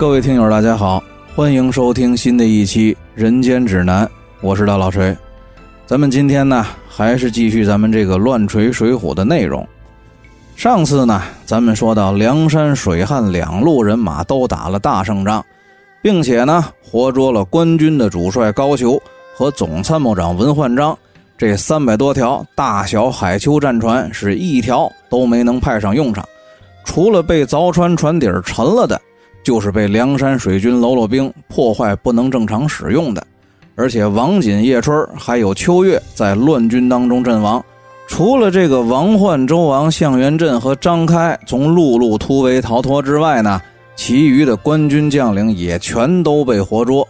各位听友，大家好，欢迎收听新的一期《人间指南》，我是大老锤。咱们今天呢，还是继续咱们这个乱锤水浒的内容。上次呢，咱们说到梁山、水汉两路人马都打了大胜仗，并且呢，活捉了官军的主帅高俅和总参谋长文焕章。这三百多条大小海丘战船，是一条都没能派上用场，除了被凿穿船底沉了的。就是被梁山水军喽啰兵破坏，不能正常使用的。而且王锦、叶春还有秋月在乱军当中阵亡。除了这个王焕、周王、向元镇和张开从陆路突围逃脱之外呢，其余的官军将领也全都被活捉。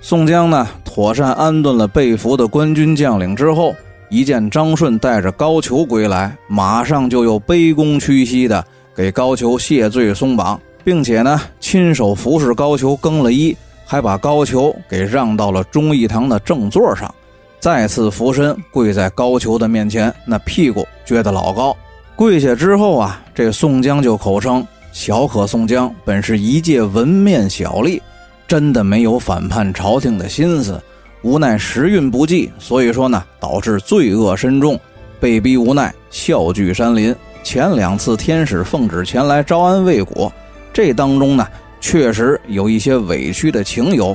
宋江呢，妥善安顿了被俘的官军将领之后，一见张顺带着高俅归来，马上就又卑躬屈膝的给高俅谢罪松绑。并且呢，亲手服侍高俅更了衣，还把高俅给让到了忠义堂的正座上，再次俯身跪在高俅的面前，那屁股撅得老高。跪下之后啊，这宋江就口称：“小可宋江本是一介文面小吏，真的没有反叛朝廷的心思，无奈时运不济，所以说呢，导致罪恶深重，被逼无奈笑聚山林。前两次天使奉旨前来招安未果。”这当中呢，确实有一些委屈的情由，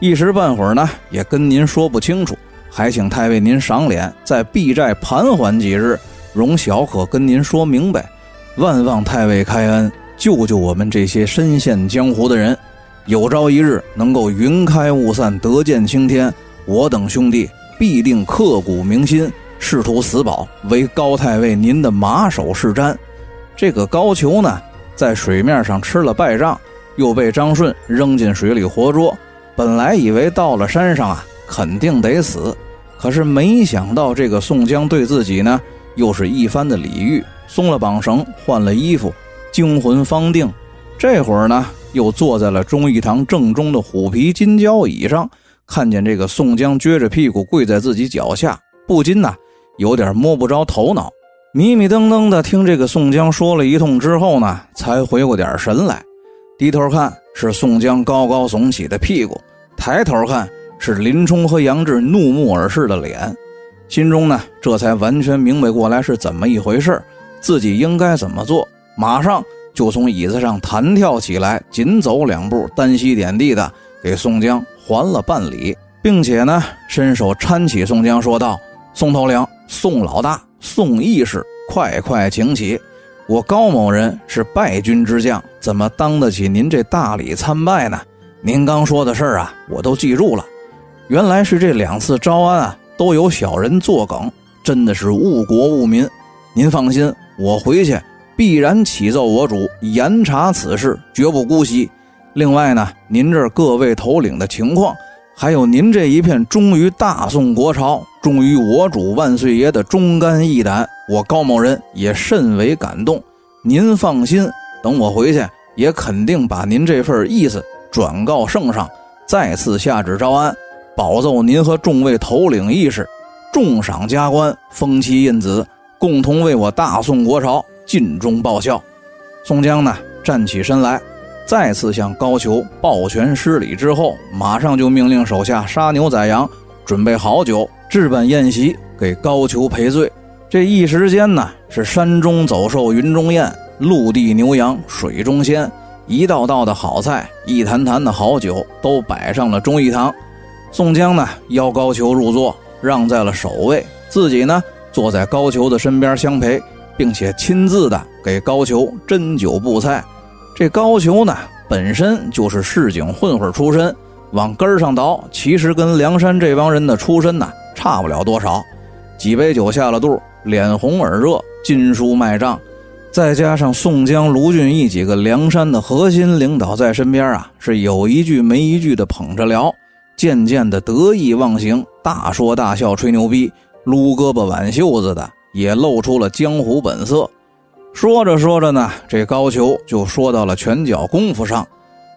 一时半会儿呢也跟您说不清楚，还请太尉您赏脸，在避寨盘桓几日，容小可跟您说明白。万望太尉开恩，救救我们这些身陷江湖的人，有朝一日能够云开雾散，得见青天，我等兄弟必定刻骨铭心，誓图死保，为高太尉您的马首是瞻。这个高俅呢？在水面上吃了败仗，又被张顺扔进水里活捉。本来以为到了山上啊，肯定得死，可是没想到这个宋江对自己呢，又是一番的礼遇，松了绑绳，换了衣服，惊魂方定。这会儿呢，又坐在了忠义堂正中的虎皮金交椅上，看见这个宋江撅着屁股跪在自己脚下，不禁呐，有点摸不着头脑。迷迷瞪瞪的听这个宋江说了一通之后呢，才回过点神来，低头看是宋江高高耸起的屁股，抬头看是林冲和杨志怒目而视的脸，心中呢这才完全明白过来是怎么一回事自己应该怎么做，马上就从椅子上弹跳起来，紧走两步，单膝点地的给宋江还了半礼，并且呢伸手搀起宋江说道：“宋头领，宋老大。”宋义士，快快请起！我高某人是败军之将，怎么当得起您这大礼参拜呢？您刚说的事儿啊，我都记住了。原来是这两次招安啊，都有小人作梗，真的是误国误民。您放心，我回去必然启奏我主严查此事，绝不姑息。另外呢，您这各位头领的情况。还有您这一片忠于大宋国朝、忠于我主万岁爷的忠肝义胆，我高某人也甚为感动。您放心，等我回去，也肯定把您这份意思转告圣上，再次下旨招安，保奏您和众位头领义士，重赏加官，封妻印子，共同为我大宋国朝尽忠报效。宋江呢，站起身来。再次向高俅抱拳施礼之后，马上就命令手下杀牛宰羊，准备好酒，置办宴席给高俅赔罪。这一时间呢，是山中走兽云中雁，陆地牛羊水中仙，一道道的好菜，一坛坛的好酒都摆上了忠义堂。宋江呢，邀高俅入座，让在了首位，自己呢，坐在高俅的身边相陪，并且亲自的给高俅斟酒布菜。这高俅呢，本身就是市井混混出身，往根儿上倒，其实跟梁山这帮人的出身呢，差不了多少。几杯酒下了肚，脸红耳热，筋书卖账，再加上宋江、卢俊义几个梁山的核心领导在身边啊，是有一句没一句的捧着聊，渐渐的得意忘形，大说大笑，吹牛逼，撸胳膊挽袖子的，也露出了江湖本色。说着说着呢，这高俅就说到了拳脚功夫上。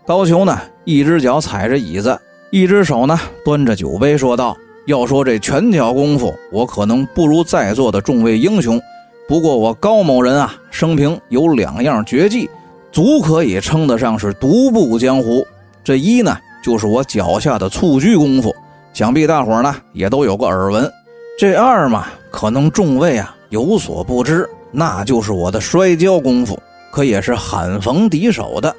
高俅呢，一只脚踩着椅子，一只手呢端着酒杯，说道：“要说这拳脚功夫，我可能不如在座的众位英雄。不过我高某人啊，生平有两样绝技，足可以称得上是独步江湖。这一呢，就是我脚下的蹴鞠功夫，想必大伙呢也都有个耳闻。这二嘛，可能众位啊有所不知，那就是我的摔跤功夫，可也是罕逢敌手的。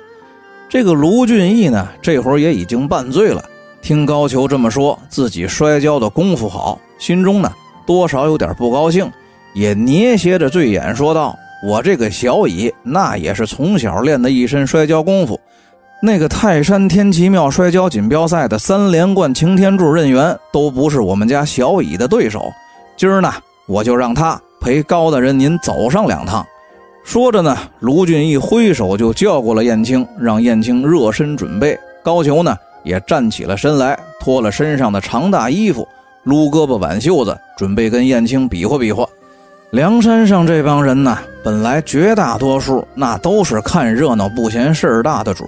这个卢俊义呢，这会儿也已经半醉了，听高俅这么说自己摔跤的功夫好，心中呢多少有点不高兴，也捏斜着醉眼说道：“我这个小乙，那也是从小练的一身摔跤功夫。”那个泰山天奇庙摔跤锦标赛的三连冠擎天柱任员都不是我们家小乙的对手，今儿呢，我就让他陪高大人您走上两趟。说着呢，卢俊义挥手就叫过了燕青，让燕青热身准备。高俅呢也站起了身来，脱了身上的长大衣服，撸胳膊挽袖子，准备跟燕青比划比划。梁山上这帮人呢，本来绝大多数那都是看热闹不嫌事儿大的主。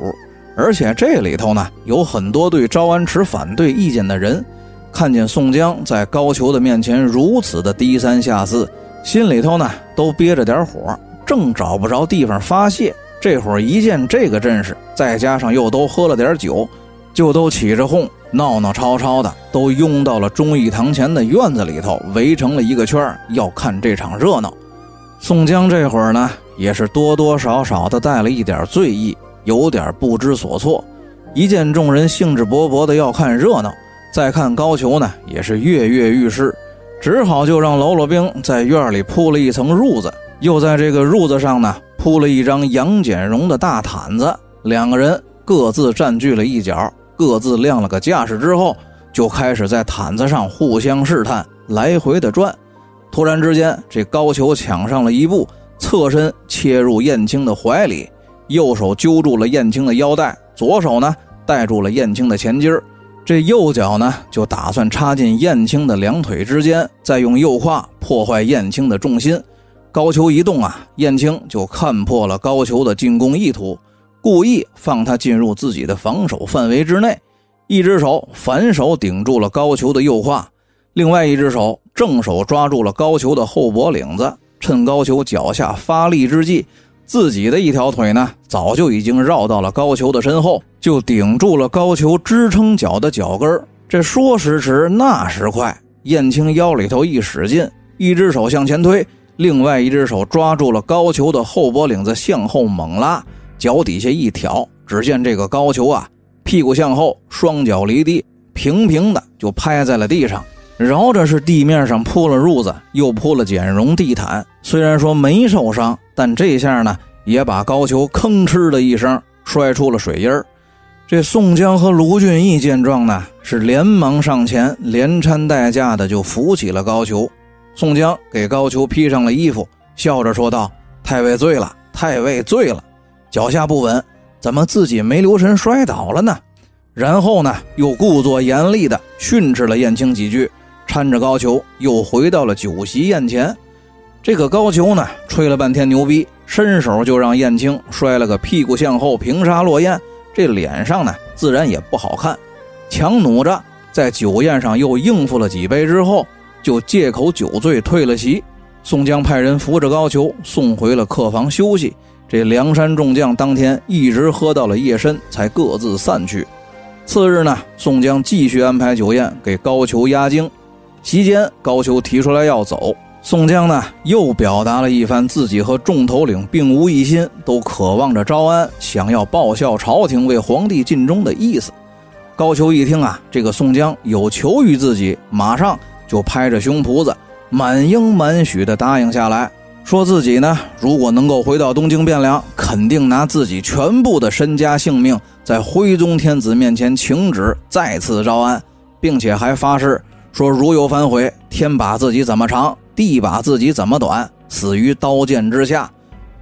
而且这里头呢，有很多对招安持反对意见的人，看见宋江在高俅的面前如此的低三下四，心里头呢都憋着点火，正找不着地方发泄。这会儿一见这个阵势，再加上又都喝了点酒，就都起着哄，闹闹吵吵的，都拥到了忠义堂前的院子里头，围成了一个圈要看这场热闹。宋江这会儿呢，也是多多少少的带了一点醉意。有点不知所措，一见众人兴致勃勃的要看热闹，再看高俅呢，也是跃跃欲试，只好就让喽啰兵在院里铺了一层褥子，又在这个褥子上呢铺了一张杨戬绒的大毯子，两个人各自占据了一角，各自亮了个架势之后，就开始在毯子上互相试探，来回的转。突然之间，这高俅抢上了一步，侧身切入燕青的怀里。右手揪住了燕青的腰带，左手呢带住了燕青的前襟儿这右脚呢就打算插进燕青的两腿之间，再用右胯破坏燕青的重心。高俅一动啊，燕青就看破了高俅的进攻意图，故意放他进入自己的防守范围之内，一只手反手顶住了高俅的右胯，另外一只手正手抓住了高俅的后脖领子，趁高俅脚下发力之际。自己的一条腿呢，早就已经绕到了高俅的身后，就顶住了高俅支撑脚的脚跟这说时迟，那时快，燕青腰里头一使劲，一只手向前推，另外一只手抓住了高俅的后脖领子，向后猛拉，脚底下一挑，只见这个高俅啊，屁股向后，双脚离地，平平的就拍在了地上。饶着是地面上铺了褥子，又铺了简绒地毯，虽然说没受伤，但这下呢，也把高俅吭哧的一声摔出了水印这宋江和卢俊义见状呢，是连忙上前，连搀带架的就扶起了高俅。宋江给高俅披上了衣服，笑着说道：“太尉醉了，太尉醉了，脚下不稳，怎么自己没留神摔倒了呢？”然后呢，又故作严厉的训斥了燕青几句。搀着高俅又回到了酒席宴前，这个高俅呢吹了半天牛逼，伸手就让燕青摔了个屁股向后平沙落雁，这脸上呢自然也不好看。强弩着在酒宴上又应付了几杯之后，就借口酒醉退了席。宋江派人扶着高俅送回了客房休息。这梁山众将当天一直喝到了夜深，才各自散去。次日呢，宋江继续安排酒宴给高俅压惊。席间，高俅提出来要走，宋江呢又表达了一番自己和众头领并无一心，都渴望着招安，想要报效朝廷，为皇帝尽忠的意思。高俅一听啊，这个宋江有求于自己，马上就拍着胸脯子，满应满许的答应下来，说自己呢如果能够回到东京汴梁，肯定拿自己全部的身家性命，在徽宗天子面前请旨，再次招安，并且还发誓。说如有反悔，天把自己怎么长，地把自己怎么短，死于刀剑之下。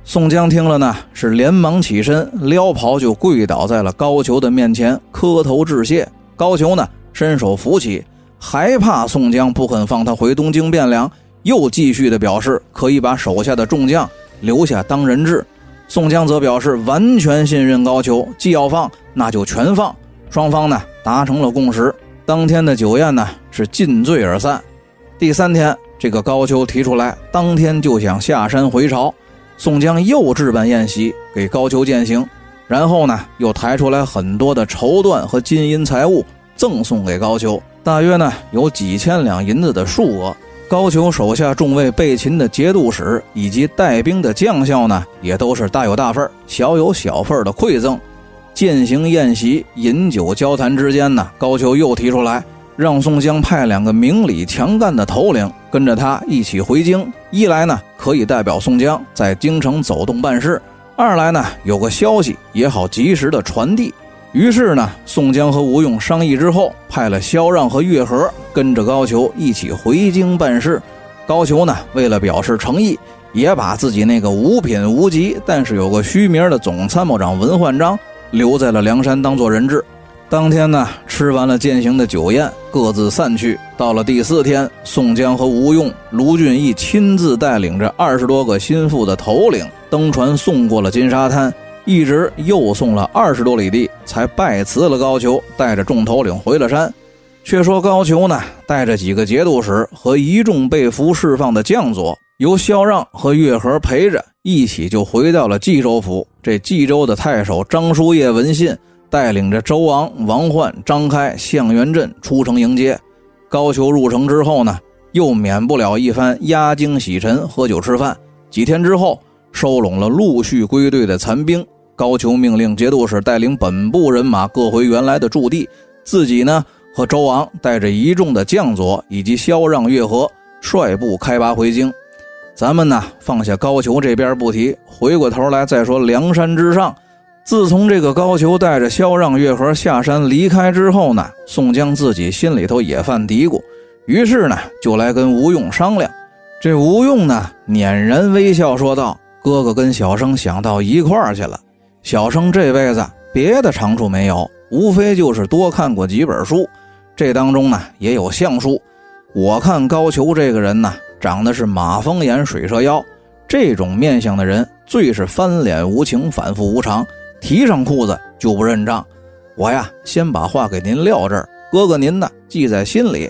宋江听了呢，是连忙起身，撩袍就跪倒在了高俅的面前，磕头致谢。高俅呢，伸手扶起，还怕宋江不肯放他回东京汴梁，又继续的表示可以把手下的众将留下当人质。宋江则表示完全信任高俅，既要放，那就全放。双方呢，达成了共识。当天的酒宴呢是尽醉而散。第三天，这个高俅提出来，当天就想下山回朝。宋江又置办宴席给高俅饯行，然后呢，又抬出来很多的绸缎和金银财物赠送给高俅，大约呢有几千两银子的数额。高俅手下众位备勤的节度使以及带兵的将校呢，也都是大有大份小有小份的馈赠。饯行宴席、饮酒交谈之间呢，高俅又提出来，让宋江派两个明理强干的头领跟着他一起回京。一来呢，可以代表宋江在京城走动办事；二来呢，有个消息也好及时的传递。于是呢，宋江和吴用商议之后，派了萧让和月和跟着高俅一起回京办事。高俅呢，为了表示诚意，也把自己那个五品无级但是有个虚名的总参谋长文焕章留在了梁山当做人质。当天呢，吃完了饯行的酒宴，各自散去。到了第四天，宋江和吴用、卢俊义亲自带领着二十多个心腹的头领登船送过了金沙滩。一直又送了二十多里地，才拜辞了高俅，带着众头领回了山。却说高俅呢，带着几个节度使和一众被俘释放的将佐，由萧让和月和陪着，一起就回到了冀州府。这冀州的太守张叔夜闻信，带领着周昂、王焕、张开、向元镇出城迎接高俅。入城之后呢，又免不了一番压惊洗尘、喝酒吃饭。几天之后，收拢了陆续归队的残兵。高俅命令节度使带领本部人马各回原来的驻地，自己呢和周昂带着一众的将佐以及萧让、月和率部开拔回京。咱们呢放下高俅这边不提，回过头来再说梁山之上。自从这个高俅带着萧让、月和下山离开之后呢，宋江自己心里头也犯嘀咕，于是呢就来跟吴用商量。这吴用呢佞然微笑说道：“哥哥跟小生想到一块儿去了。”小生这辈子别的长处没有，无非就是多看过几本书，这当中呢也有相书。我看高俅这个人呢，长得是马蜂眼、水蛇腰，这种面相的人最是翻脸无情、反复无常，提上裤子就不认账。我呀，先把话给您撂这儿，哥哥您呢记在心里，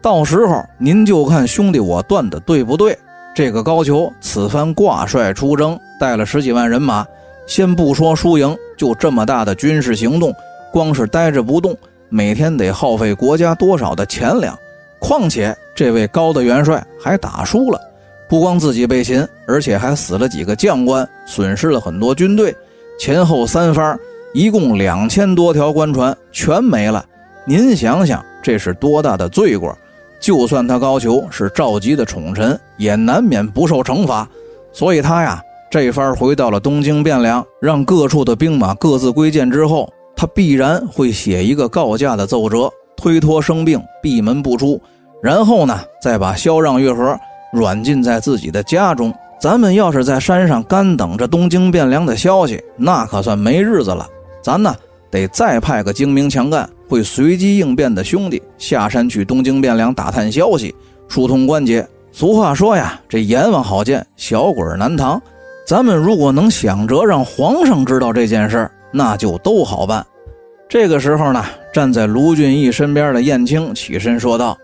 到时候您就看兄弟我断的对不对。这个高俅此番挂帅出征，带了十几万人马。先不说输赢，就这么大的军事行动，光是待着不动，每天得耗费国家多少的钱粮？况且这位高的元帅还打输了，不光自己被擒，而且还死了几个将官，损失了很多军队，前后三番，一共两千多条官船全没了。您想想，这是多大的罪过？就算他高俅是赵佶的宠臣，也难免不受惩罚。所以他呀。这番回到了东京汴梁，让各处的兵马各自归建之后，他必然会写一个告假的奏折，推脱生病，闭门不出。然后呢，再把萧让、月和软禁在自己的家中。咱们要是在山上干等着东京汴梁的消息，那可算没日子了。咱呢，得再派个精明强干、会随机应变的兄弟下山去东京汴梁打探消息，疏通关节。俗话说呀，这阎王好见，小鬼难逃。咱们如果能想着让皇上知道这件事儿那就都好办。这个时候呢，站在卢俊义身边的燕青起身说道：“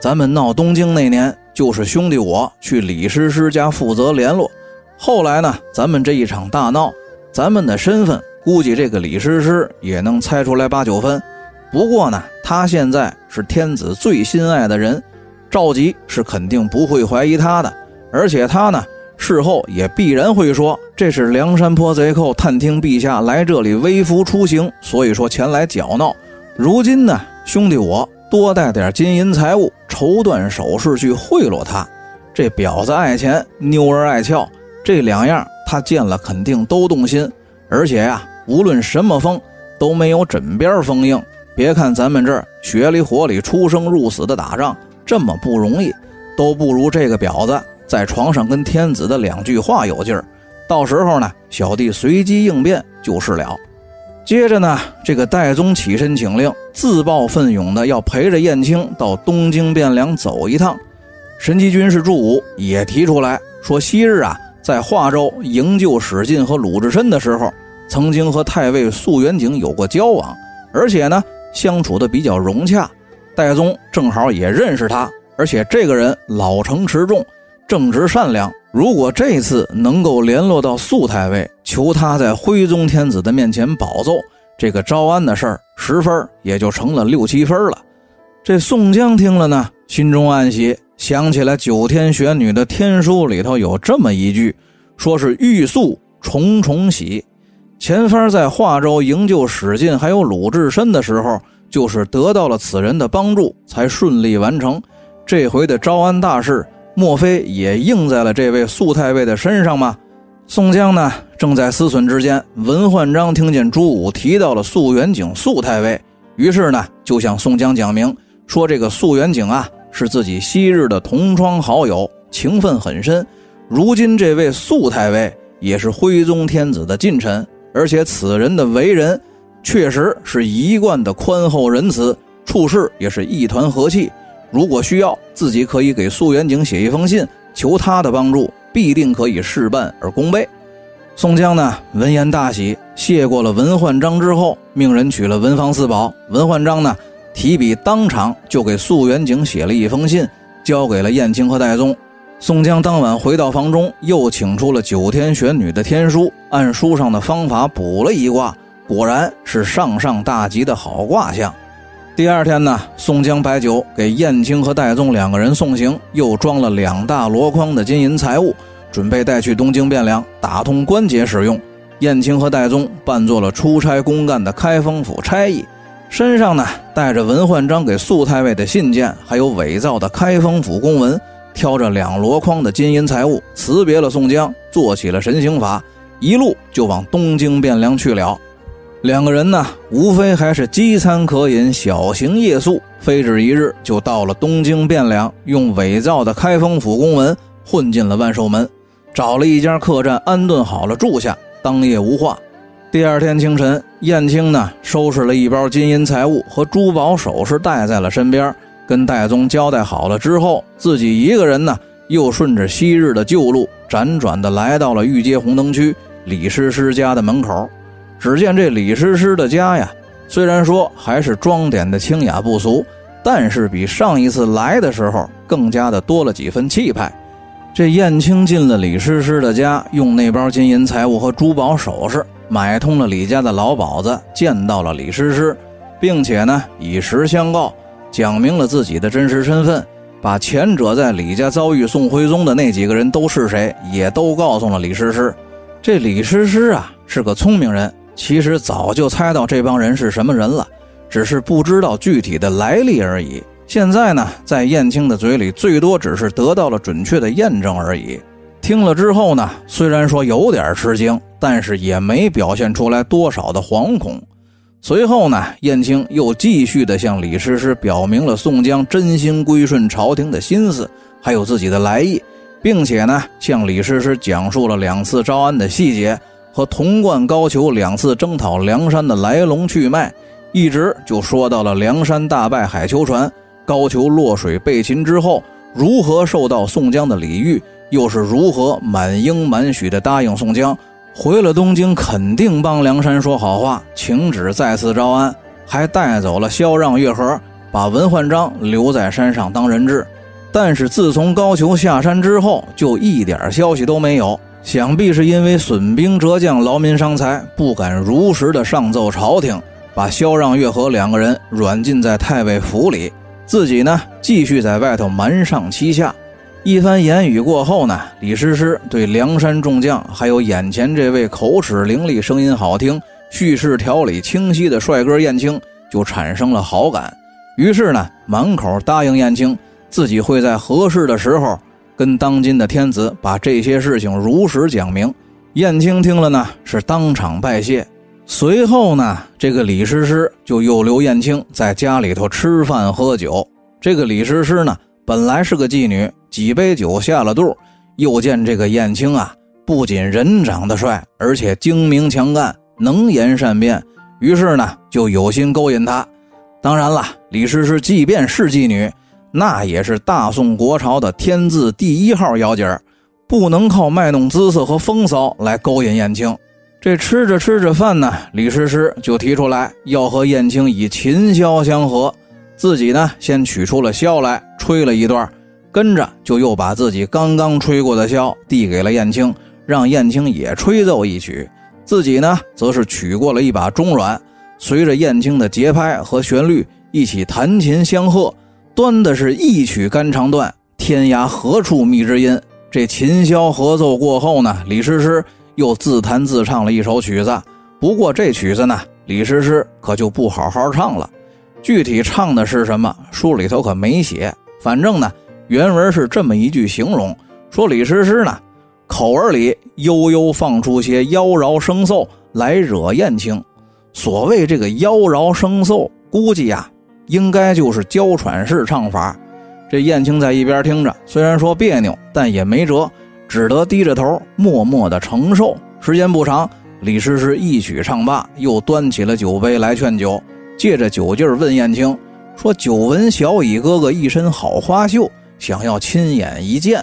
咱们闹东京那年，就是兄弟我去李师师家负责联络。后来呢，咱们这一场大闹，咱们的身份估计这个李师师也能猜出来八九分。不过呢，他现在是天子最心爱的人，赵佶是肯定不会怀疑他的，而且他呢。”事后也必然会说，这是梁山泊贼寇探听陛下来这里微服出行，所以说前来搅闹。如今呢，兄弟我多带点金银财物、绸缎首饰去贿赂他。这婊子爱钱，妞儿爱俏，这两样他见了肯定都动心。而且呀，无论什么风都没有枕边风硬。别看咱们这儿血里火里出生入死的打仗这么不容易，都不如这个婊子。在床上跟天子的两句话有劲儿，到时候呢，小弟随机应变就是了。接着呢，这个戴宗起身请令，自报奋勇的要陪着燕青到东京汴梁走一趟。神机军师祝武也提出来说，昔日啊，在华州营救史进和鲁智深的时候，曾经和太尉肃元景有过交往，而且呢，相处的比较融洽。戴宗正好也认识他，而且这个人老成持重。正直善良，如果这次能够联络到肃太尉，求他在徽宗天子的面前保奏这个招安的事儿，十分也就成了六七分了。这宋江听了呢，心中暗喜，想起来九天玄女的天书里头有这么一句，说是遇肃重重喜。前番在华州营救史进还有鲁智深的时候，就是得到了此人的帮助，才顺利完成这回的招安大事。莫非也应在了这位肃太尉的身上吗？宋江呢，正在思忖之间，文焕章听见朱武提到了肃元景肃太尉，于是呢，就向宋江讲明说：“这个肃元景啊，是自己昔日的同窗好友，情分很深。如今这位肃太尉也是徽宗天子的近臣，而且此人的为人确实是一贯的宽厚仁慈，处事也是一团和气。”如果需要，自己可以给苏元景写一封信，求他的帮助，必定可以事半而功倍。宋江呢，闻言大喜，谢过了文焕章之后，命人取了文房四宝。文焕章呢，提笔当场就给苏元景写了一封信，交给了燕青和戴宗。宋江当晚回到房中，又请出了九天玄女的天书，按书上的方法卜了一卦，果然是上上大吉的好卦象。第二天呢，宋江摆酒给燕青和戴宗两个人送行，又装了两大箩筐的金银财物，准备带去东京汴梁打通关节使用。燕青和戴宗扮作了出差公干的开封府差役，身上呢带着文焕章给肃太尉的信件，还有伪造的开封府公文，挑着两箩筐的金银财物，辞别了宋江，做起了神行法，一路就往东京汴梁去了。两个人呢，无非还是饥餐渴饮，小行夜宿，非止一日就到了东京汴梁，用伪造的开封府公文混进了万寿门，找了一家客栈安顿好了住下，当夜无话。第二天清晨，燕青呢收拾了一包金银财物和珠宝首饰带在了身边，跟戴宗交代好了之后，自己一个人呢又顺着昔日的旧路，辗转的来到了御街红灯区李师师家的门口。只见这李师师的家呀，虽然说还是装点的清雅不俗，但是比上一次来的时候更加的多了几分气派。这燕青进了李师师的家，用那包金银财物和珠宝首饰买通了李家的老鸨子，见到了李师师，并且呢以实相告，讲明了自己的真实身份，把前者在李家遭遇宋徽宗的那几个人都是谁，也都告诉了李师师。这李师师啊是个聪明人。其实早就猜到这帮人是什么人了，只是不知道具体的来历而已。现在呢，在燕青的嘴里，最多只是得到了准确的验证而已。听了之后呢，虽然说有点吃惊，但是也没表现出来多少的惶恐。随后呢，燕青又继续的向李师师表明了宋江真心归顺朝廷的心思，还有自己的来意，并且呢，向李师师讲述了两次招安的细节。和童贯、高俅两次征讨梁山的来龙去脉，一直就说到了梁山大败海丘船，高俅落水被擒之后，如何受到宋江的礼遇，又是如何满应满许的答应宋江，回了东京肯定帮梁山说好话，请旨再次招安，还带走了萧让、月和，把文焕章留在山上当人质。但是自从高俅下山之后，就一点消息都没有。想必是因为损兵折将、劳民伤财，不敢如实的上奏朝廷，把萧让、月和两个人软禁在太尉府里，自己呢继续在外头瞒上欺下。一番言语过后呢，李师师对梁山众将，还有眼前这位口齿伶俐、声音好听、叙事条理清晰的帅哥燕青，就产生了好感。于是呢，满口答应燕青，自己会在合适的时候。跟当今的天子把这些事情如实讲明，燕青听了呢是当场拜谢。随后呢，这个李师师就又留燕青在家里头吃饭喝酒。这个李师师呢本来是个妓女，几杯酒下了肚，又见这个燕青啊不仅人长得帅，而且精明强干，能言善辩，于是呢就有心勾引他。当然了，李师师即便是妓女。那也是大宋国朝的天字第一号妖精不能靠卖弄姿色和风骚来勾引燕青。这吃着吃着饭呢，李师师就提出来要和燕青以琴箫相和，自己呢先取出了箫来吹了一段，跟着就又把自己刚刚吹过的箫递给了燕青，让燕青也吹奏一曲。自己呢，则是取过了一把中阮，随着燕青的节拍和旋律一起弹琴相和，端的是一曲肝肠断，天涯何处觅知音。这琴箫合奏过后呢，李师师又自弹自唱了一首曲子。不过这曲子呢，李师师可就不好好唱了。具体唱的是什么，书里头可没写。反正呢，原文是这么一句形容：说李师师呢，口儿里悠悠放出些妖娆声奏来惹燕青。所谓这个妖娆声奏，估计呀，应该就是娇喘式唱法。这燕青在一边听着，虽然说别扭，但也没辙，只得低着头默默的承受。时间不长。李师师一曲唱罢，又端起了酒杯来劝酒，借着酒劲儿问燕青说：“久闻小乙哥哥一身好花绣，想要亲眼一见。”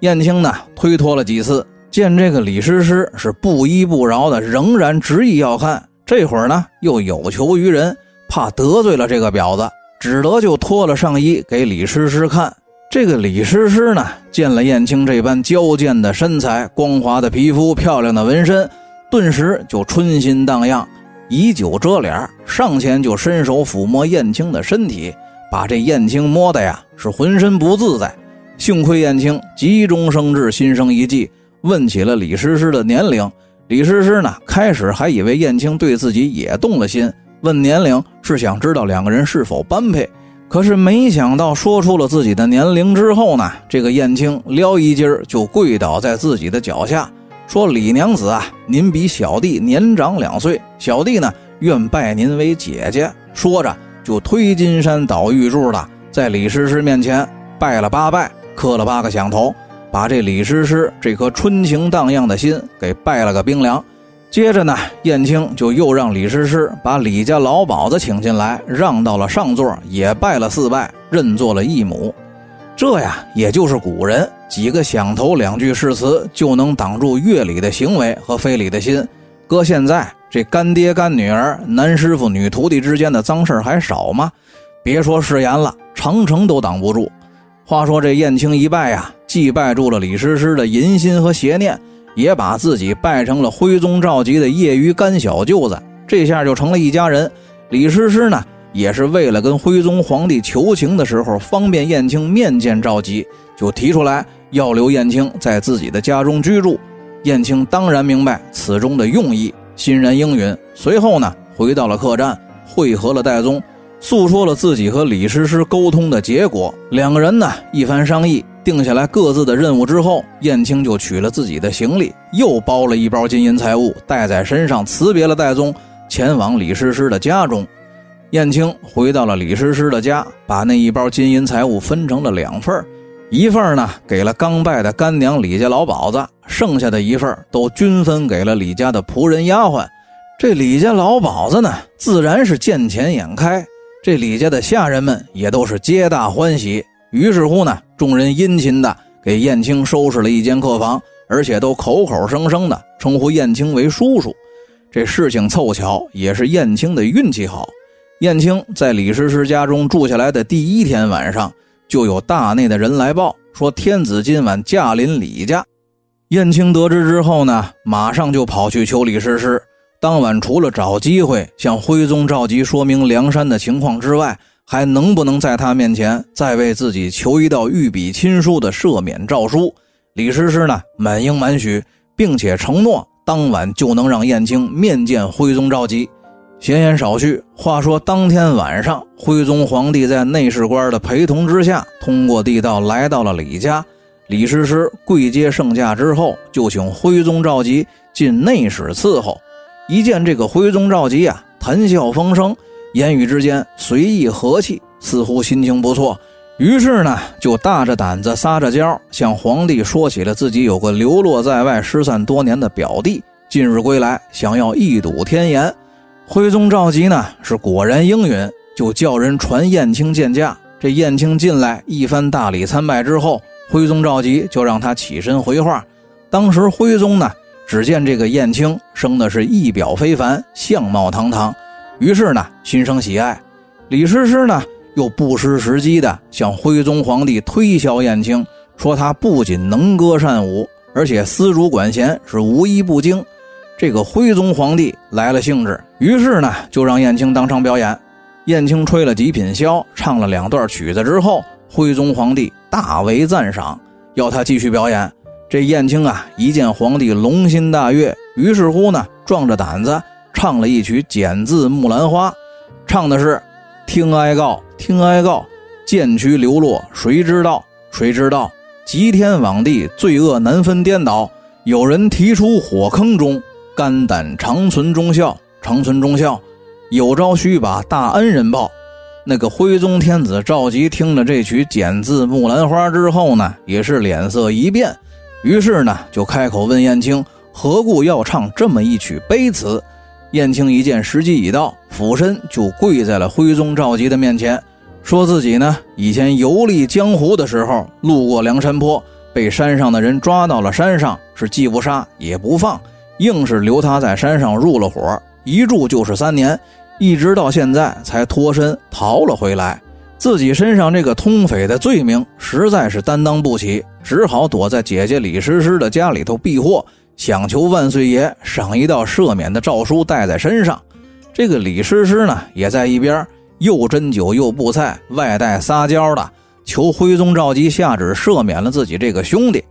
燕青呢推脱了几次，见这个李师师是不依不饶的，仍然执意要看。这会儿呢又有求于人，怕得罪了这个婊子，只得就脱了上衣给李师师看。这个李师师呢见了燕青这般矫健的身材、光滑的皮肤、漂亮的纹身。顿时就春心荡漾，以酒遮脸，上前就伸手抚摸燕青的身体，把这燕青摸的呀是浑身不自在。幸亏燕青急中生智，心生一计，问起了李师师的年龄。李师师呢，开始还以为燕青对自己也动了心，问年龄是想知道两个人是否般配。可是没想到说出了自己的年龄之后呢，这个燕青撩一襟就跪倒在自己的脚下。说李娘子啊，您比小弟年长两岁，小弟呢愿拜您为姐姐。说着就推金山倒玉柱的，在李师师面前拜了八拜，磕了八个响头，把这李师师这颗春情荡漾的心给拜了个冰凉。接着呢，燕青就又让李师师把李家老鸨子请进来，让到了上座，也拜了四拜，认作了义母。这呀，也就是古人几个响头、两句誓词就能挡住乐理的行为和非礼的心。搁现在，这干爹干女儿、男师傅女徒弟之间的脏事还少吗？别说誓言了，长城都挡不住。话说这燕青一拜呀，既拜住了李师师的淫心和邪念，也把自己拜成了徽宗赵佶的业余干小舅子，这下就成了一家人。李师师呢？也是为了跟徽宗皇帝求情的时候方便燕青面见赵佶，就提出来要留燕青在自己的家中居住。燕青当然明白此中的用意，欣然应允。随后呢，回到了客栈，会合了戴宗，诉说了自己和李师师沟通的结果。两个人呢一番商议，定下来各自的任务之后，燕青就取了自己的行李，又包了一包金银财物带在身上，辞别了戴宗，前往李师师的家中。燕青回到了李师师的家，把那一包金银财物分成了两份一份呢给了刚拜的干娘李家老鸨子，剩下的一份都均分给了李家的仆人丫鬟。这李家老鸨子呢，自然是见钱眼开，这李家的下人们也都是皆大欢喜。于是乎呢，众人殷勤的给燕青收拾了一间客房，而且都口口声声的称呼燕青为叔叔。这事情凑巧，也是燕青的运气好。燕青在李师师家中住下来的第一天晚上，就有大内的人来报说天子今晚驾临李家。燕青得知之后呢，马上就跑去求李师师。当晚除了找机会向徽宗召集说明梁山的情况之外，还能不能在他面前再为自己求一道御笔亲书的赦免诏书？李师师呢满应满许，并且承诺当晚就能让燕青面见徽宗赵佶。闲言少叙。话说当天晚上，徽宗皇帝在内侍官的陪同之下，通过地道来到了李家。李师师跪接圣驾之后，就请徽宗赵佶进内室伺候。一见这个徽宗赵佶啊，谈笑风生，言语之间随意和气，似乎心情不错。于是呢，就大着胆子撒着娇，向皇帝说起了自己有个流落在外、失散多年的表弟，近日归来，想要一睹天颜。徽宗赵佶呢是果然应允，就叫人传燕青见驾。这燕青进来一番大礼参拜之后，徽宗赵佶就让他起身回话。当时徽宗呢，只见这个燕青生的是一表非凡，相貌堂堂，于是呢心生喜爱。李师师呢又不失时机的向徽宗皇帝推销燕青，说他不仅能歌善舞，而且丝竹管弦是无一不精。这个徽宗皇帝来了兴致，于是呢就让燕青当场表演。燕青吹了几品箫，唱了两段曲子之后，徽宗皇帝大为赞赏，要他继续表演。这燕青啊，一见皇帝龙心大悦，于是乎呢，壮着胆子唱了一曲《简字木兰花》，唱的是：“听哀告，听哀告，剑渠流落谁知道？谁知道？极天罔地，罪恶难分颠倒。有人提出火坑中。”肝胆长存忠孝，长存忠孝。有朝须把大恩人报。那个徽宗天子赵佶听了这曲《简字木兰花》之后呢，也是脸色一变，于是呢就开口问燕青：何故要唱这么一曲悲词？燕青一见时机已到，俯身就跪在了徽宗赵佶的面前，说自己呢以前游历江湖的时候，路过梁山坡，被山上的人抓到了山上，是既不杀也不放。硬是留他在山上入了伙，一住就是三年，一直到现在才脱身逃了回来。自己身上这个通匪的罪名实在是担当不起，只好躲在姐姐李师师的家里头避祸，想求万岁爷赏一道赦免的诏书带在身上。这个李师师呢，也在一边又斟酒又布菜，外带撒娇的求徽宗赵佶下旨赦免了自己这个兄弟。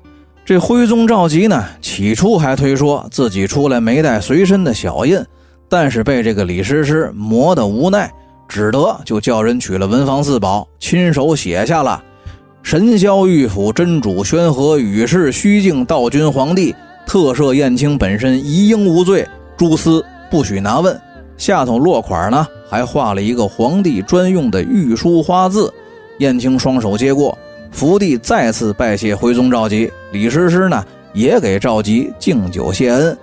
这徽宗赵佶呢，起初还推说自己出来没带随身的小印，但是被这个李师师磨得无奈，只得就叫人取了文房四宝，亲手写下了“神霄玉府真主宣和与世虚敬道君皇帝特赦燕青本身一应无罪，诸司不许拿问”。下头落款呢，还画了一个皇帝专用的御书花字。燕青双手接过。福帝再次拜谢徽宗赵佶，李师师呢也给赵佶敬酒谢恩。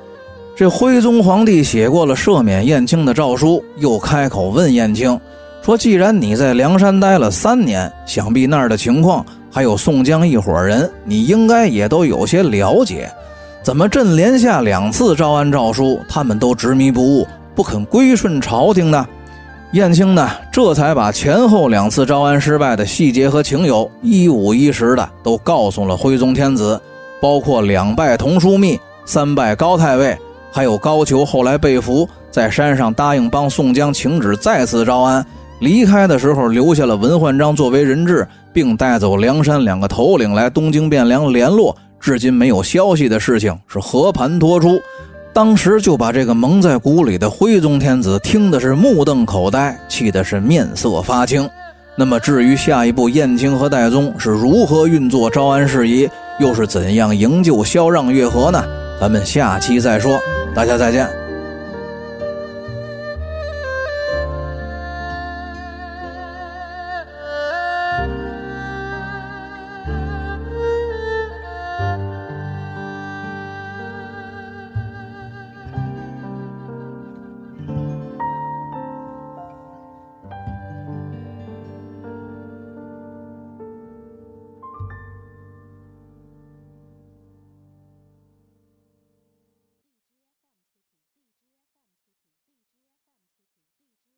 这徽宗皇帝写过了赦免燕青的诏书，又开口问燕青说：“既然你在梁山待了三年，想必那儿的情况还有宋江一伙人，你应该也都有些了解。怎么朕连下两次招安诏书，他们都执迷不悟，不肯归顺朝廷呢？”燕青呢，这才把前后两次招安失败的细节和情由一五一十的都告诉了徽宗天子，包括两拜同枢密，三拜高太尉，还有高俅后来被俘，在山上答应帮宋江请旨再次招安，离开的时候留下了文焕章作为人质，并带走梁山两个头领来东京汴梁联络，至今没有消息的事情是和盘托出。当时就把这个蒙在鼓里的徽宗天子听的是目瞪口呆，气的是面色发青。那么至于下一步燕青和戴宗是如何运作招安事宜，又是怎样营救萧让月河呢？咱们下期再说。大家再见。